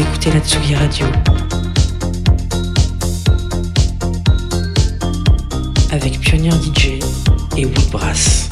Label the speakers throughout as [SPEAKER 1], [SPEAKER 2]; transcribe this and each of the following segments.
[SPEAKER 1] Écoutez la Tsugi Radio. Avec Pionnier DJ et Woodbrass.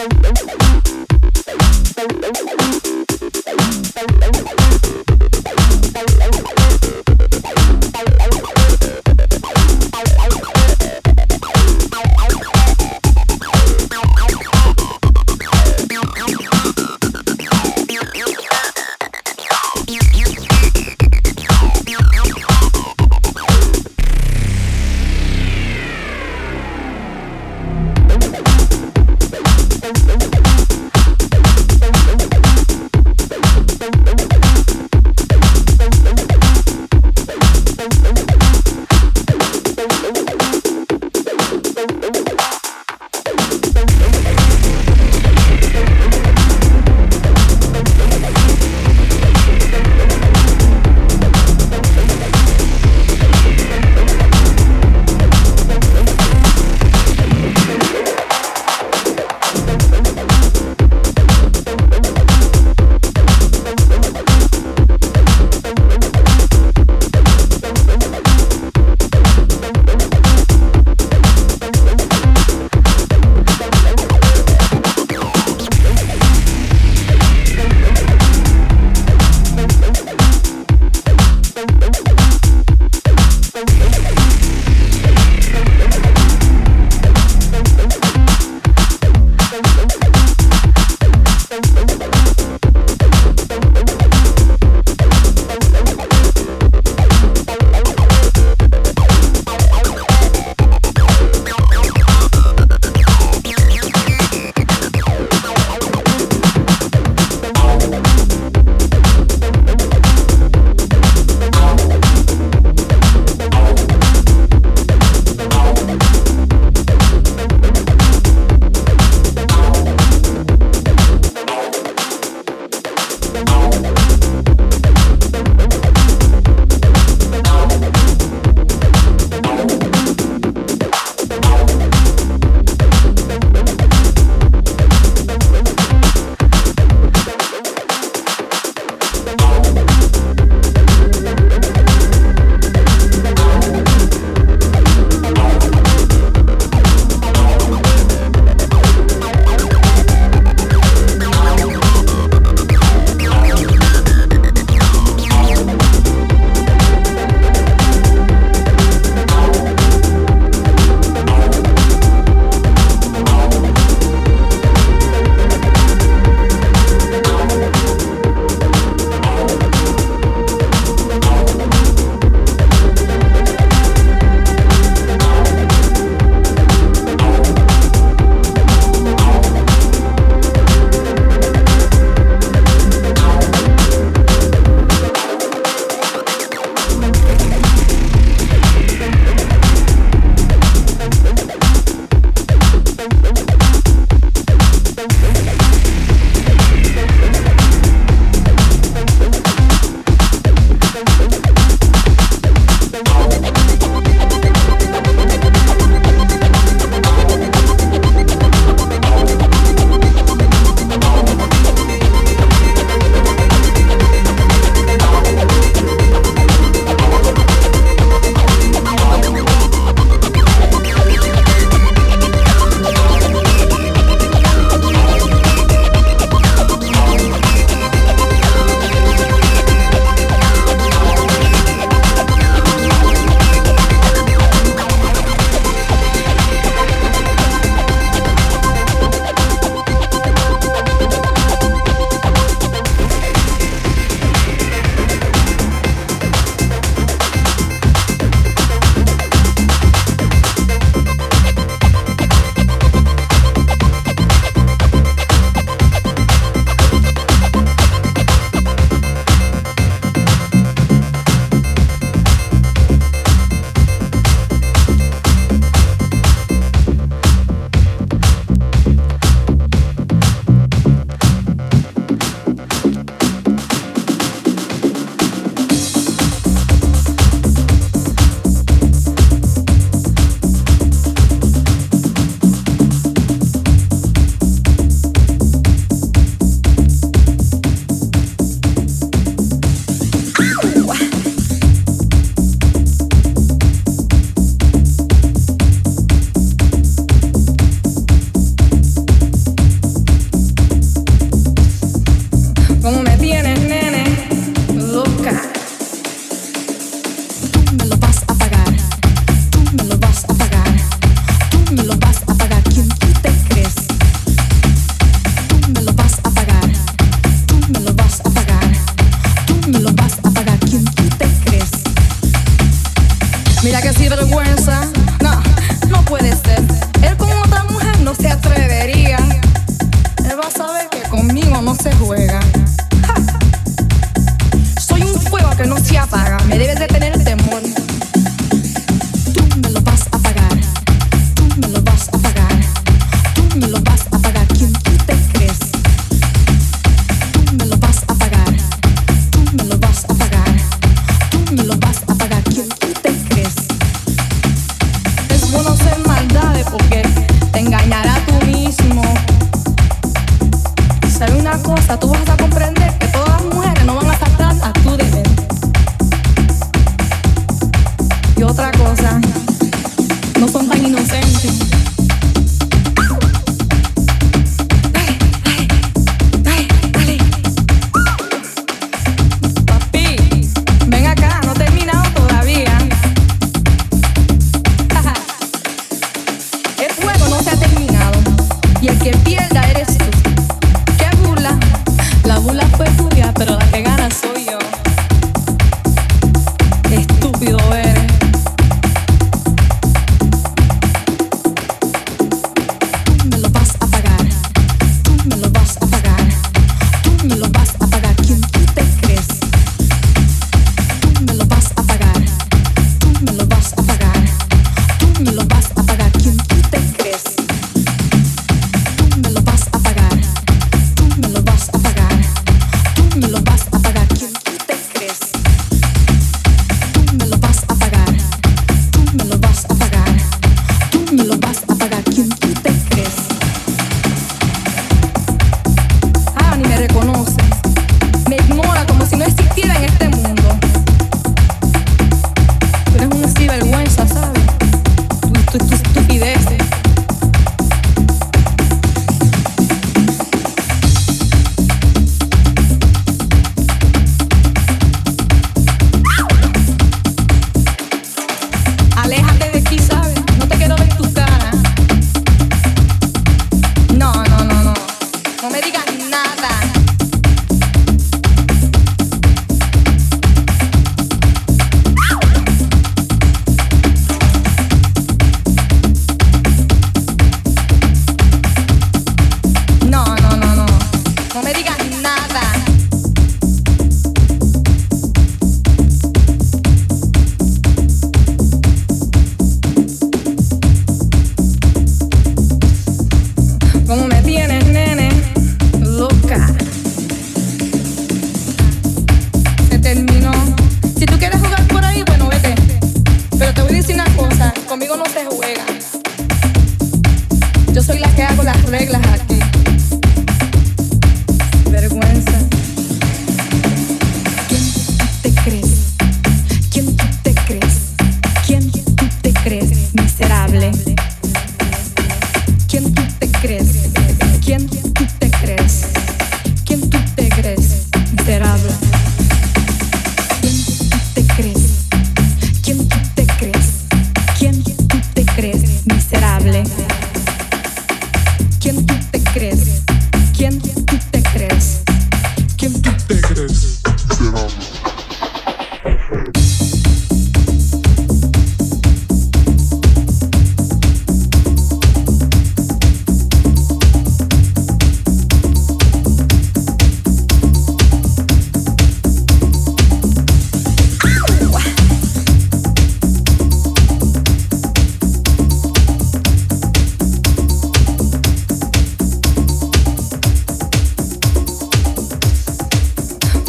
[SPEAKER 2] Thank you.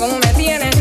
[SPEAKER 1] Como me tienes